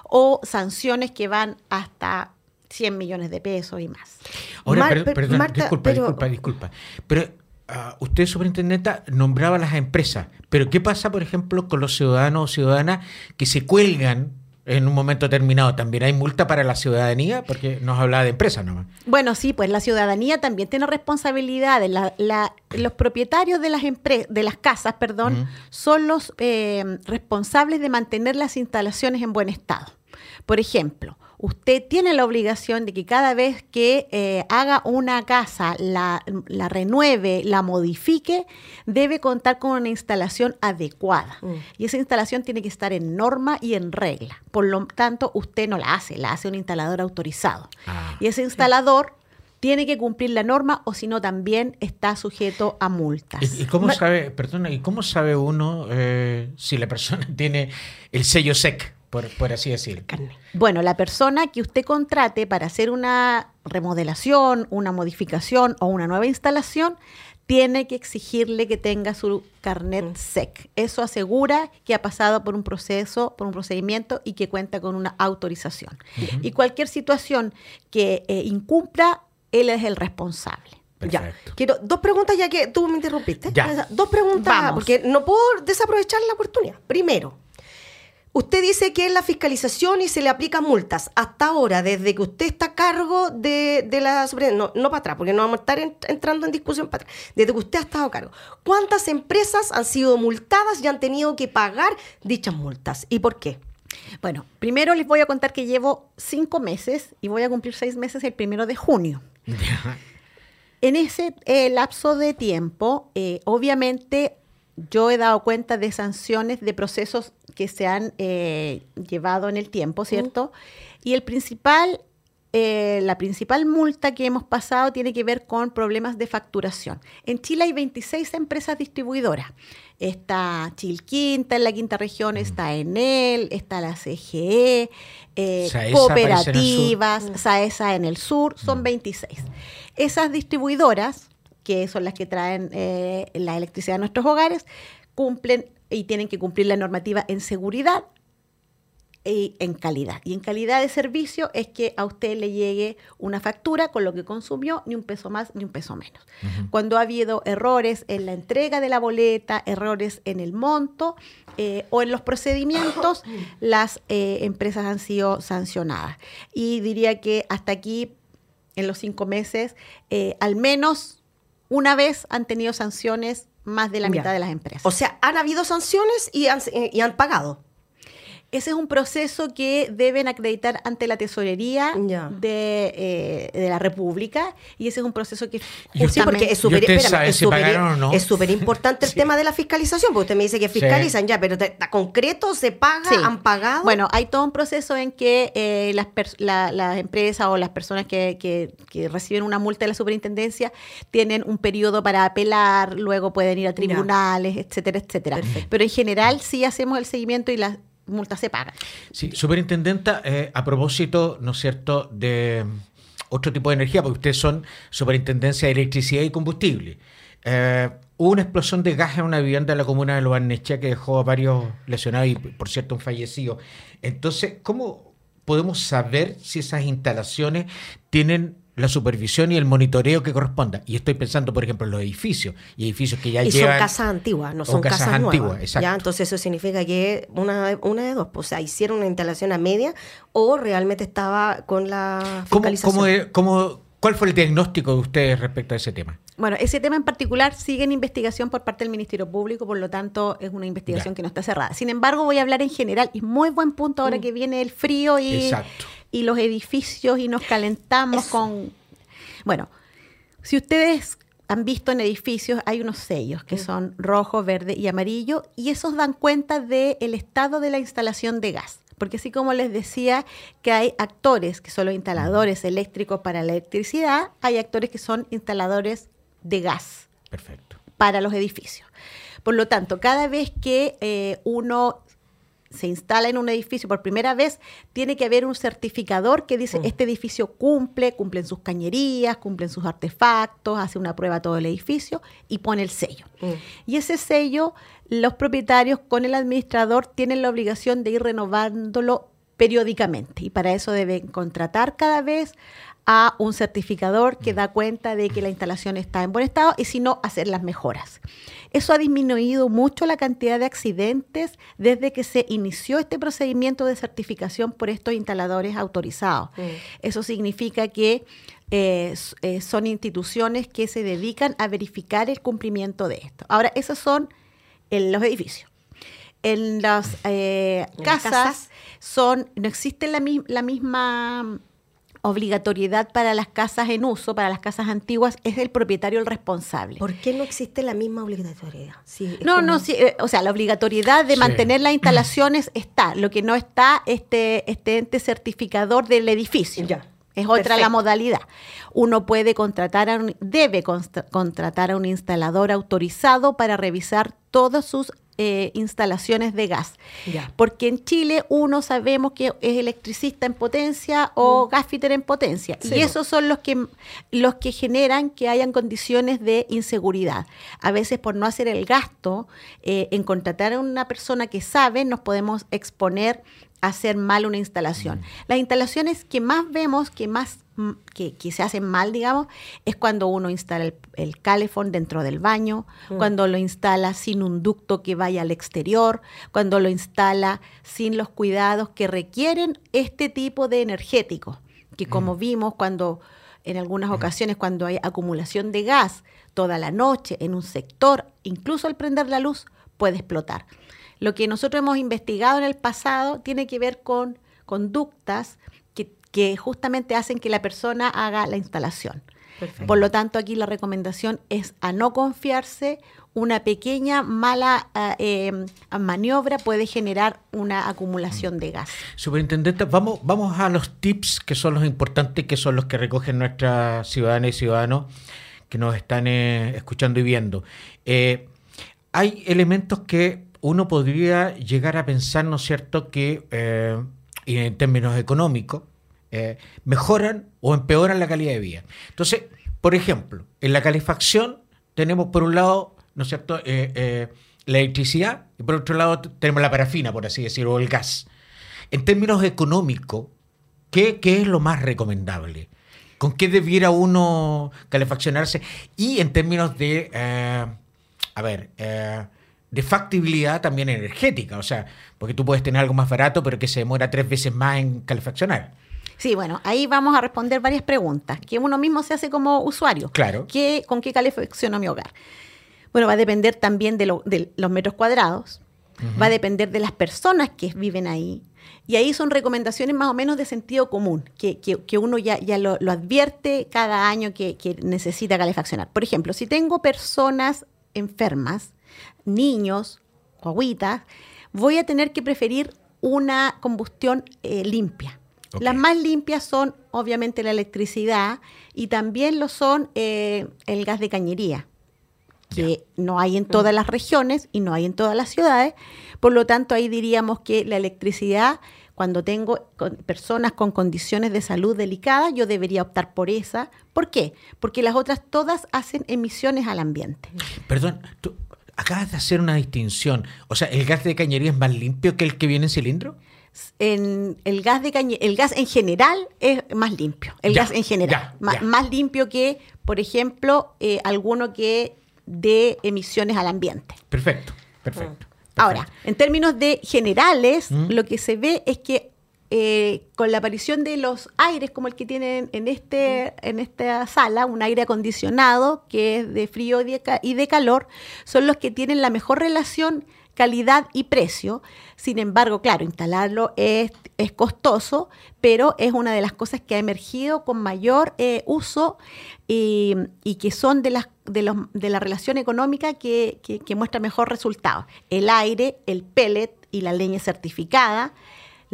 o sanciones que van hasta 100 millones de pesos y más. Ahora, perdón, disculpa, disculpa, disculpa. Pero uh, usted, superintendenta, nombraba las empresas. Pero ¿qué pasa, por ejemplo, con los ciudadanos o ciudadanas que se cuelgan en un momento determinado. También hay multa para la ciudadanía, porque nos hablaba de empresas nomás. Bueno, sí, pues la ciudadanía también tiene responsabilidades. los propietarios de las, de las casas perdón, son los eh, responsables de mantener las instalaciones en buen estado. Por ejemplo, usted tiene la obligación de que cada vez que eh, haga una casa, la, renueve, la modifique, debe contar con una instalación adecuada. Mm. Y esa instalación tiene que estar en norma y en regla. Por lo tanto, usted no la hace, la hace un instalador autorizado. Ah. y ese instalador tiene que cumplir la norma o si no también está sujeto a multas. ¿Y, cómo sabe, perdona, y cómo sabe uno eh, si la persona tiene el sello SEC? Por, así decir. Bueno, la persona que usted contrate para hacer una remodelación, una modificación o una nueva instalación tiene que exigirle que tenga su carnet Mm. SEC. Eso asegura que ha pasado por un proceso, por un procedimiento y que cuenta con una autorización. Y cualquier situación que eh, incumpla, él es el responsable. Ya. Quiero dos preguntas ya que tú me interrumpiste. Ya. Dos preguntas Vamos. porque no puedo desaprovechar la oportunidad. Primero, usted dice que es la fiscalización y se le aplica multas. Hasta ahora, desde que usted está a cargo de, de la no, no para atrás, porque no vamos a estar en- entrando en discusión para atrás. Desde que usted ha estado a cargo, ¿cuántas empresas han sido multadas y han tenido que pagar dichas multas? ¿Y por qué? Bueno, primero les voy a contar que llevo cinco meses y voy a cumplir seis meses el primero de junio. En ese eh, lapso de tiempo, eh, obviamente yo he dado cuenta de sanciones de procesos que se han eh, llevado en el tiempo, ¿cierto? Y el principal, eh, la principal multa que hemos pasado tiene que ver con problemas de facturación. En Chile hay 26 empresas distribuidoras. Está Chilquinta en la quinta región, está Enel, está la CGE, eh, Saesa en cooperativas, Saesa en el sur, son 26. Esas distribuidoras, que son las que traen la electricidad a nuestros hogares, cumplen y tienen que cumplir la normativa en seguridad y en calidad. Y en calidad de servicio es que a usted le llegue una factura con lo que consumió, ni un peso más ni un peso menos. Cuando ha habido errores en la entrega de la boleta, errores en el monto eh, o en los procedimientos, las eh, empresas han sido sancionadas. Y diría que hasta aquí, en los cinco meses, eh, al menos una vez han tenido sanciones más de la Ya. mitad de las empresas. O sea, han habido sanciones y han, y han pagado. Ese es un proceso que deben acreditar ante la tesorería de, eh, de la República y ese es un proceso que Y Sí, porque es ¿Y súper si no? importante el Sí. tema de la fiscalización, porque usted me dice que fiscalizan ya, pero te- ¿a concreto se paga, Sí. han pagado. Bueno, hay todo un proceso en que eh, las, la- las empresas o las personas que, que- que reciben una multa de la superintendencia tienen un periodo para apelar, luego pueden ir a tribunales, etcétera, etcétera. Perfecto. Pero en general sí hacemos el seguimiento y las multas se pagan. Sí, superintendenta, eh, a propósito, ¿no es cierto?, de otro tipo de energía, porque ustedes son superintendencia de electricidad y combustible. Eh, hubo una explosión de gas en una vivienda de la comuna de Lobarnechea que dejó a varios lesionados y, por cierto, un fallecido. Entonces, ¿cómo podemos saber si esas instalaciones tienen la supervisión y el monitoreo que corresponda? Y estoy pensando, por ejemplo, en los edificios, y edificios que ya y llevan... son casas antiguas, no o son casas casas, antiguas, nuevas. exacto. ¿ya? Entonces eso significa que una, una de dos, pues, o sea, hicieron una instalación a media o realmente estaba con la ¿Cómo, fiscalización. cómo cómo- ¿Cuál fue el diagnóstico de ustedes respecto a ese tema? Bueno, ese tema en particular sigue en investigación por parte del Ministerio Público, por lo tanto es una investigación Ya. que no está cerrada. Sin embargo, voy a hablar en general, y muy buen punto ahora que viene el frío y, Exacto. Y los edificios y nos calentamos con... Bueno, si ustedes han visto en edificios, hay unos sellos que son rojo, verde y amarillo, y esos dan cuenta del estado de la instalación de gas. Porque así como les decía que hay actores que son los instaladores eléctricos para la electricidad, hay actores que son instaladores de gas Perfecto. para los edificios. Por lo tanto, cada vez que eh, uno se instala en un edificio por primera vez, tiene que haber un certificador que dice, este edificio cumple, cumplen sus cañerías, cumplen sus artefactos, hace una prueba a todo el edificio y pone el sello. Mm. Y ese sello, los propietarios con el administrador tienen la obligación de ir renovándolo periódicamente y para eso deben contratar cada vez a un certificador que da cuenta de que la instalación está en buen estado y si no, hacer las mejoras. Eso ha disminuido mucho la cantidad de accidentes desde que se inició este procedimiento de certificación por estos instaladores autorizados. Mm. Eso significa que eh, eh, son instituciones que se dedican a verificar el cumplimiento de esto. Ahora, esos son en los edificios. En las eh, casas, casas. son, no existe la misma obligatoriedad para las casas en uso, para las casas antiguas, es el propietario el responsable. ¿Por qué no existe la misma obligatoriedad? Sí, No, como- no, sí, eh, o sea, la obligatoriedad de Sí. mantener las instalaciones está. Lo que no está este, este ente certificador del edificio. Ya. Es otra la modalidad. Uno puede contratar, a un, debe contratar a un instalador autorizado para revisar todas sus eh, instalaciones de gas. Porque en Chile uno sabemos que es electricista en potencia o mm. en potencia. Y esos son los que, los que generan que hayan condiciones de inseguridad. A veces por no hacer el gasto eh, en contratar a una persona que sabe, nos podemos exponer hacer mal una instalación. Mm. Las instalaciones que más vemos, que más mm, que, se hacen mal, digamos, es cuando uno instala el, el calefón dentro del baño, mm. cuando lo instala sin un ducto que vaya al exterior, cuando lo instala sin los cuidados que requieren este tipo de energético, que como vimos cuando en algunas ocasiones cuando hay acumulación de gas toda la noche en un sector, incluso al prender la luz, puede explotar. Lo que nosotros hemos investigado en el pasado tiene que ver con conductas que, justamente hacen que la persona haga la instalación. Por lo tanto, aquí la recomendación es a no confiarse. Una pequeña mala eh, em, maniobra puede generar una acumulación de gas. Superintendente, vamos, vamos a los tips que son los importantes, que son los que recogen nuestras ciudadanas y ciudadanos que nos están eh, escuchando y viendo. Eh, hay elementos que uno podría llegar a pensar, ¿no es cierto?, que eh, en términos económicos eh, mejoran o empeoran la calidad de vida. Entonces, por ejemplo, en la calefacción tenemos por un lado, ¿no es cierto?, eh, la electricidad y por otro lado tenemos la parafina, por así decirlo, o el gas. En términos económicos, ¿qué, qué es lo más recomendable? ¿Con qué debiera uno calefaccionarse? Y en términos de, a ver, de factibilidad también energética, o sea, porque tú puedes tener algo más barato, pero que se demora tres veces más en calefaccionar. Sí, bueno, ahí vamos a responder varias preguntas que uno mismo se hace como usuario. Claro. ¿Qué, ¿Con qué calefacciono mi hogar? Bueno, va a depender también de, los metros cuadrados, va a depender de las personas que viven ahí. Y ahí son recomendaciones más o menos de sentido común, que, uno ya, ya lo, advierte cada año que, que necesita calefaccionar. Por ejemplo, si tengo personas enfermas, niños, guaguitas, voy a tener que preferir una combustión eh, limpia. Las más limpias son obviamente la electricidad y también lo son eh, el gas de cañería, que no hay en todas las regiones y no hay en todas las ciudades. Por lo tanto, ahí diríamos que la electricidad, cuando tengo personas con condiciones de salud delicadas, yo debería optar por esa. ¿Por qué? Porque las otras todas hacen emisiones al ambiente. Perdón, ¿tú, acabas de hacer una distinción. O sea, ¿el gas de cañería es más limpio que el que viene en cilindro? En el gas de el gas en general es más limpio. El gas en general. más, limpio que, por ejemplo, eh, alguno que de emisiones al ambiente. Perfecto, perfecto. Ahora, en términos de generales, mm. lo que se ve es que eh, con la aparición de los aires como el que tienen en, este, en esta sala, un aire acondicionado que es de frío y de calor, son los que tienen la mejor relación calidad y precio. Sin embargo, claro, instalarlo es, es, costoso, pero es una de las cosas que ha emergido con mayor eh, uso y, que son de, las, de, los, de la relación económica que, que, que muestra mejor resultado. El aire, el pellet y la leña certificada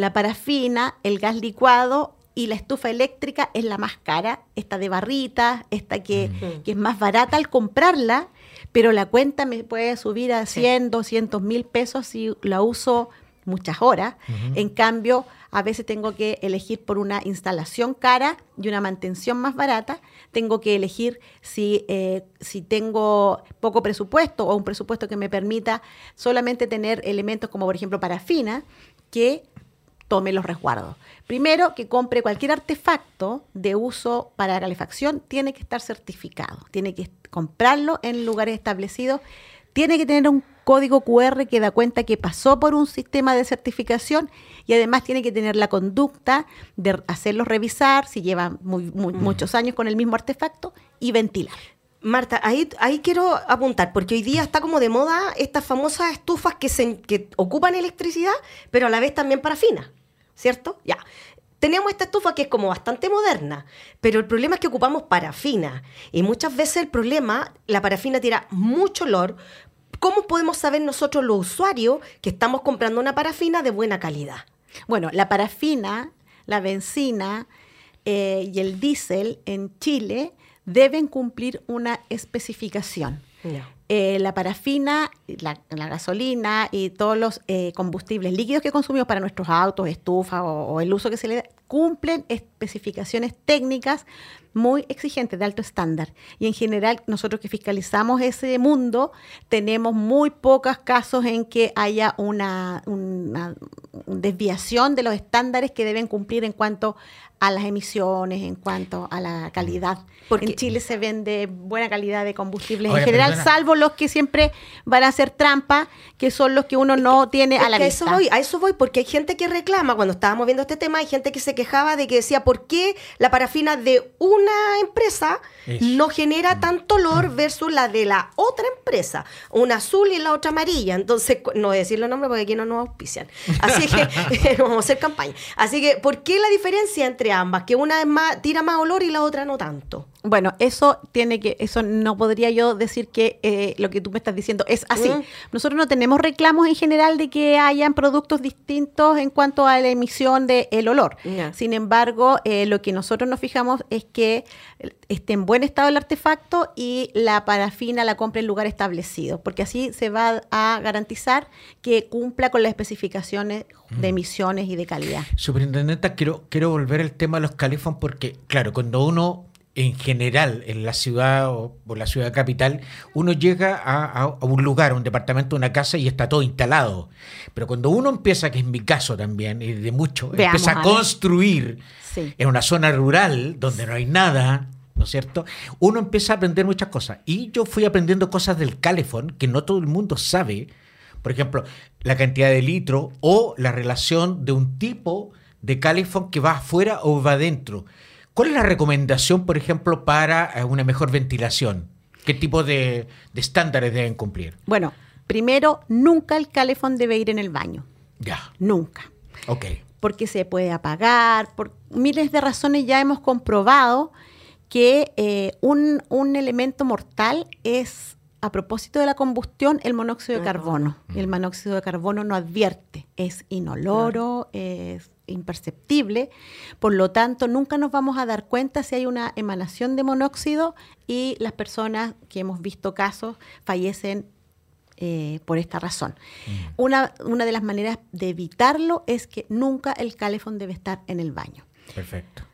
la parafina, el gas licuado y la estufa eléctrica es la más cara, esta de barrita, esta que, es más barata al comprarla, pero la cuenta me puede subir a 100, 200 mil pesos si la uso muchas horas. En cambio, a veces tengo que elegir por una instalación cara y una mantención más barata. Tengo que elegir si, eh, si tengo poco presupuesto o un presupuesto que me permita solamente tener elementos como, por ejemplo, parafina, que tome los resguardos. Primero, que compre cualquier artefacto de uso para calefacción, tiene que estar certificado, tiene que comprarlo en lugares establecidos, tiene que tener un código QR que da cuenta que pasó por un sistema de certificación y además tiene que tener la conducta de hacerlo revisar si lleva mm. muchos años con el mismo artefacto y ventilar. Marta, ahí, ahí quiero apuntar, porque hoy día está como de moda estas famosas estufas que, se, que ocupan electricidad, pero a la vez también parafina. ¿Cierto? Ya. Tenemos esta estufa que es como bastante moderna, pero el problema es que ocupamos parafina. Y muchas veces el problema, la parafina tira mucho olor. ¿Cómo podemos saber nosotros los usuarios que estamos comprando una parafina de buena calidad? Bueno, la parafina, la benzina, y el diésel en Chile deben cumplir una especificación. Eh, la parafina, la, gasolina y todos los eh, combustibles líquidos que consumimos para nuestros autos, estufas o, el uso que se le da, cumplen especificaciones técnicas muy exigentes, de alto estándar. Y en general, nosotros que fiscalizamos ese mundo, tenemos muy pocos casos en que haya una, una desviación de los estándares que deben cumplir en cuanto a las emisiones, en cuanto a la calidad. Porque en Chile se vende buena calidad de combustibles en general, salvo los que siempre van a hacer trampa, que son los que uno no tiene a la vista. A eso voy, a eso voy, porque hay gente que reclama, cuando estábamos viendo este tema, hay gente que se quejaba de que decía, ¿por qué la parafina de una empresa no genera tanto olor versus la de la otra empresa? Una azul y la otra amarilla. Entonces, no voy a decir los nombres porque aquí no nos auspician. Así que vamos a hacer campaña. Así que, ¿por qué la diferencia entre ambas, que una es más, tira más olor y la otra no tanto. Bueno, eso tiene que, eso no podría yo decir que eh, lo que tú me estás diciendo es así. Mm. Nosotros no tenemos reclamos en general de que hayan productos distintos en cuanto a la emisión del olor. Sin embargo, eh, lo que nosotros nos fijamos es que esté en buen estado el artefacto y la parafina la compre en lugar establecido, porque así se va a garantizar que cumpla con las especificaciones de mm. emisiones y de calidad. Superintendenta, quiero, quiero volver al tema de los califón porque, claro, cuando uno en general en la ciudad o, la ciudad capital, uno llega a, un lugar, a un departamento, una casa y está todo instalado. Pero cuando uno empieza, que es mi caso también, y de mucho, empieza a, construir en una zona rural donde no hay nada, ¿no es cierto? Uno empieza a aprender muchas cosas. Y yo fui aprendiendo cosas del calefón que no todo el mundo sabe. Por ejemplo, la cantidad de litro o la relación de un tipo de calefón que va afuera o va adentro. ¿Cuál es la recomendación, por ejemplo, para eh, una mejor ventilación? ¿Qué tipo de, estándares deben cumplir? Bueno, primero, nunca el calefón debe ir en el baño. Ya. Nunca. Ok. Porque se puede apagar, por miles de razones ya hemos comprobado que eh, un, un, elemento mortal es, a propósito de la combustión, el monóxido de carbono. El monóxido de carbono no advierte, es inoloro, es imperceptible, por lo tanto nunca nos vamos a dar cuenta si hay una emanación de monóxido y las personas que hemos visto casos fallecen eh, por esta razón. Mm. Una, una de las maneras de evitarlo es que nunca el calefón debe estar en el baño. Perfecto.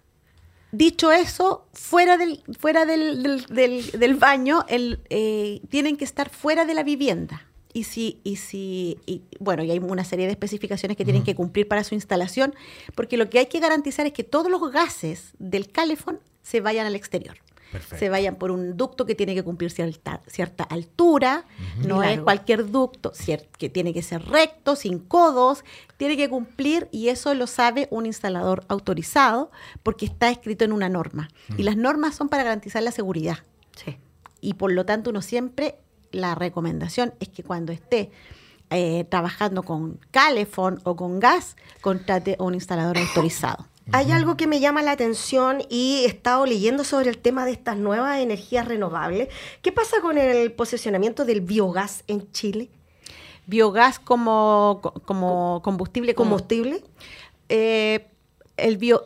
Dicho eso, fuera del, fuera del, del, baño, el, eh, tienen que estar fuera de la vivienda y si, y si, y, bueno, y hay una serie de especificaciones que tienen que cumplir para su instalación, porque lo que hay que garantizar es que todos los gases del calefón se vayan al exterior. Se vayan por un ducto que tiene que cumplir cierta, cierta altura, no es cualquier ducto, que tiene que ser recto, sin codos, tiene que cumplir y eso lo sabe un instalador autorizado porque está escrito en una norma. Y las normas son para garantizar la seguridad. Y por lo tanto uno siempre la recomendación es que cuando esté eh, trabajando con calefón o con gas, contrate a un instalador autorizado. Hay algo que me llama la atención y he estado leyendo sobre el tema de estas nuevas energías renovables. ¿Qué pasa con el posicionamiento del biogás en Chile? Biogás como, como combustible. ¿Combustible? Eh, el bio,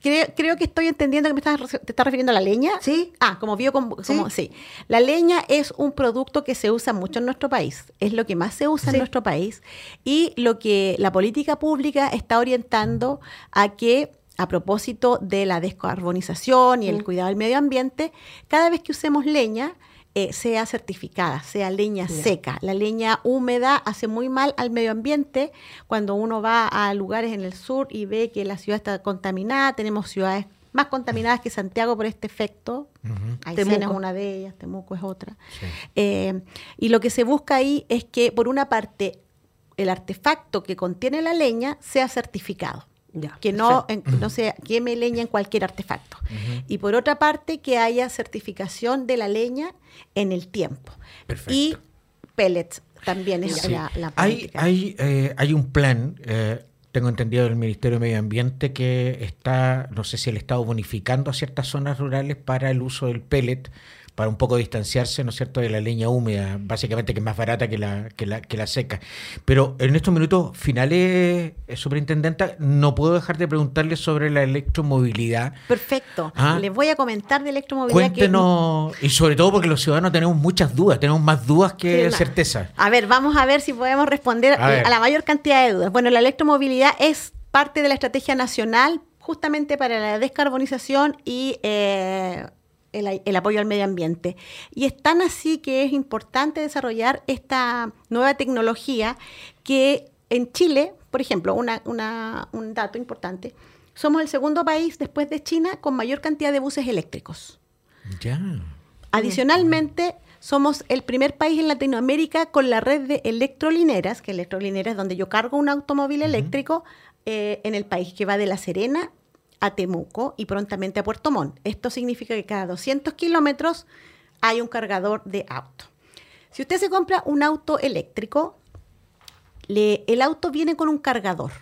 Creo, que estoy entendiendo que me estás, te estás refiriendo a la leña. Sí. Ah, como bio, como, ¿Sí? La leña es un producto que se usa mucho en nuestro país. Es lo que más se usa en nuestro país. Y lo que la política pública está orientando a que a propósito de la descarbonización y el cuidado del medio ambiente, cada vez que usemos leña, eh, sea certificada, sea leña seca. La leña húmeda hace muy mal al medio ambiente. Cuando uno va a lugares en el sur y ve que la ciudad está contaminada, tenemos ciudades más contaminadas que Santiago por este efecto. Uh es una de ellas, Temuco es otra. Eh, y lo que se busca ahí es que, por una parte, el artefacto que contiene la leña sea certificado que no, no se queme leña en cualquier artefacto. Y por otra parte, que haya certificación de la leña en el tiempo. Y pellets también es la, la hay, hay, eh, hay, un plan, eh, tengo entendido del Ministerio de Medio Ambiente, que está, no sé si el Estado bonificando a ciertas zonas rurales para el uso del pellet para un poco distanciarse, ¿no es cierto?, de la leña húmeda, básicamente que es más barata que la, que la, que la seca. Pero en estos minutos finales, eh, superintendenta, no puedo dejar de preguntarle sobre la electromovilidad. Perfecto. ¿Ah? Les voy a comentar de electromovilidad. Cuéntenos, y sobre todo porque los ciudadanos tenemos muchas dudas, tenemos más dudas que certeza. A ver, vamos a ver si podemos responder a, la mayor cantidad de dudas. Bueno, la electromovilidad es parte de la estrategia nacional justamente para la descarbonización y eh, el, apoyo al medio ambiente. Y es tan así que es importante desarrollar esta nueva tecnología que en Chile, por ejemplo, un dato importante, somos el segundo país después de China con mayor cantidad de buses eléctricos. Ya. Adicionalmente, somos el primer país en Latinoamérica con la red de electrolineras, que electrolineras es donde yo cargo un automóvil eléctrico eh, en el país, que va de La Serena a Temuco y prontamente a Puerto Montt. Esto significa que cada 200 kilómetros hay un cargador de auto. Si usted se compra un auto eléctrico, el auto viene con un cargador.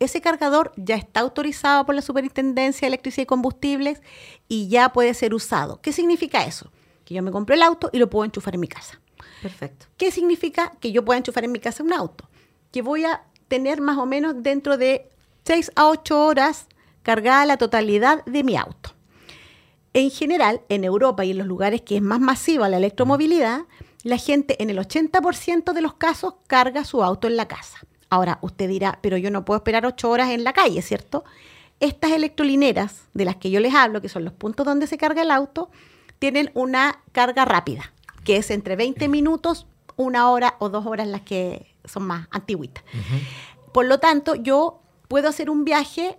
Ese cargador ya está autorizado por la Superintendencia de Electricidad y Combustibles y ya puede ser usado. ¿Qué significa eso? Que yo me compro el auto y lo puedo enchufar en mi casa. Perfecto. ¿Qué significa que yo pueda enchufar en mi casa un auto? Que voy a tener más o menos dentro de 6 a 8 horas cargada la totalidad de mi auto. En general, en Europa y en los lugares que es más masiva la electromovilidad, la gente en el 80% de los casos carga su auto en la casa. Ahora, usted dirá, pero yo no puedo esperar 8 horas en la calle, ¿cierto? Estas electrolineras de las que yo les hablo, que son los puntos donde se carga el auto, tienen una carga rápida, que es entre 20 minutos, una hora o dos horas las que son más antiguitas. Por lo tanto, yo puedo hacer un viaje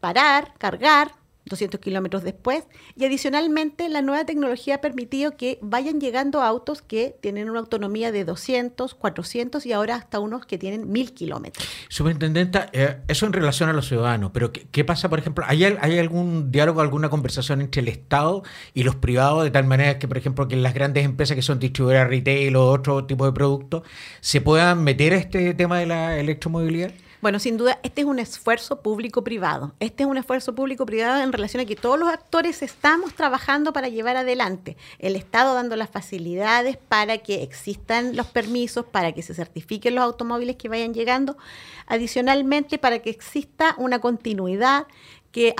parar, cargar, 200 kilómetros después. Y adicionalmente, la nueva tecnología ha permitido que vayan llegando autos que tienen una autonomía de 200, 400 y ahora hasta unos que tienen 1000 kilómetros. Superintendenta, eh, eso en relación a los ciudadanos, pero ¿qué, pasa, por ejemplo? ¿hay, ¿hay, algún diálogo, alguna conversación entre el Estado y los privados, de tal manera que, por ejemplo, que las grandes empresas que son distribuidoras retail o otro tipo de productos se puedan meter a este tema de la electromovilidad? Bueno, sin duda, este es un esfuerzo público-privado. Este es un esfuerzo público-privado en relación a que todos los actores estamos trabajando para llevar adelante. El Estado dando las facilidades para que existan los permisos, para que se certifiquen los automóviles que vayan llegando. Adicionalmente, para que exista una continuidad que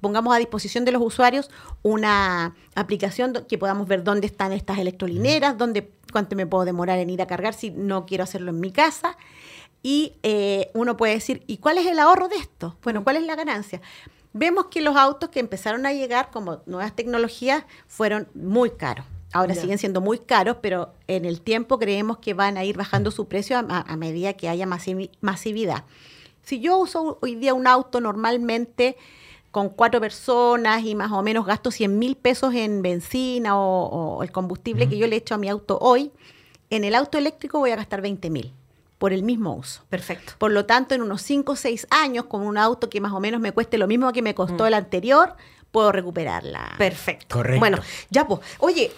pongamos a disposición de los usuarios una aplicación que podamos ver dónde están estas electrolineras, dónde, cuánto me puedo demorar en ir a cargar si no quiero hacerlo en mi casa y eh, uno puede decir, ¿y cuál es el ahorro de esto? Bueno, ¿cuál es la ganancia? Vemos que los autos que empezaron a llegar como nuevas tecnologías fueron muy caros. Ahora siguen siendo muy caros, pero en el tiempo creemos que van a ir bajando su precio a, medida que haya masividad. Si yo uso hoy día un auto normalmente con cuatro personas y más o menos gasto 100 mil pesos en benzina o, el combustible que yo le echo a mi auto hoy, en el auto eléctrico voy a gastar 20 mil por el mismo uso. Perfecto. Por lo tanto, en unos 5 o 6 años, con un auto que más o menos me cueste lo mismo que me costó mm. el anterior, puedo recuperarla. Perfecto. Correcto. Bueno, ya pues. Oye,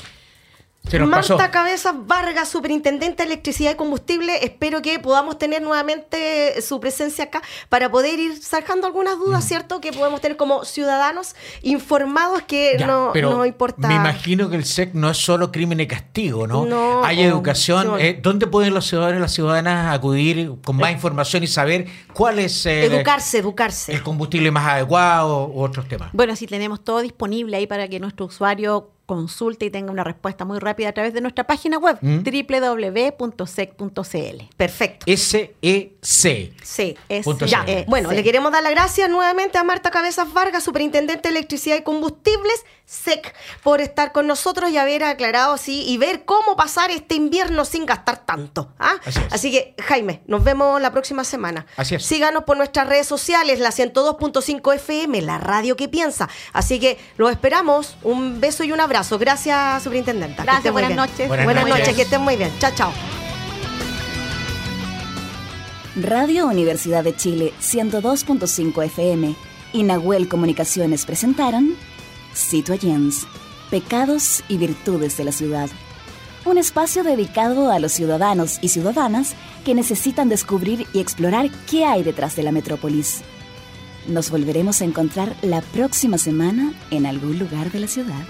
Marta Cabezas Vargas, superintendente de electricidad y combustible. Espero que podamos tener nuevamente su presencia acá para poder ir sacando algunas dudas, mm. ¿cierto? Que podemos tener como ciudadanos informados que no, no, importa. Me imagino que el SEC no es solo crimen y castigo, ¿no? no Hay educación. Eh, ¿Dónde pueden los ciudadanos y las ciudadanas acudir con más eh. información y saber cuál es. educarse, educarse. El combustible más adecuado u otros temas. Bueno, sí, tenemos todo disponible ahí para que nuestro usuario consulte y tenga una respuesta muy rápida a través de nuestra página web mm. www.sec.cl. Perfecto. S-E-C. Sí, es ya. E bueno, le queremos dar las gracias nuevamente a Marta Cabezas Vargas, superintendente de electricidad y combustibles, SEC, por estar con nosotros y haber aclarado así y ver cómo pasar este invierno sin gastar tanto. ¿ah? Así, que, Jaime, nos vemos la próxima semana. Así es. Síganos por nuestras redes sociales, la 102.5 FM, la radio que piensa. Así que los esperamos. Un beso y un abrazo. Gracias, superintendenta. Gracias, buenas noches. Buenas, noches. que estén muy bien. Chao, chao. Radio Universidad de Chile 102.5 FM y Nahuel Comunicaciones presentaron Citoyens, Pecados y Virtudes de la Ciudad. Un espacio dedicado a los ciudadanos y ciudadanas que necesitan descubrir y explorar qué hay detrás de la metrópolis. Nos volveremos a encontrar la próxima semana en algún lugar de la ciudad.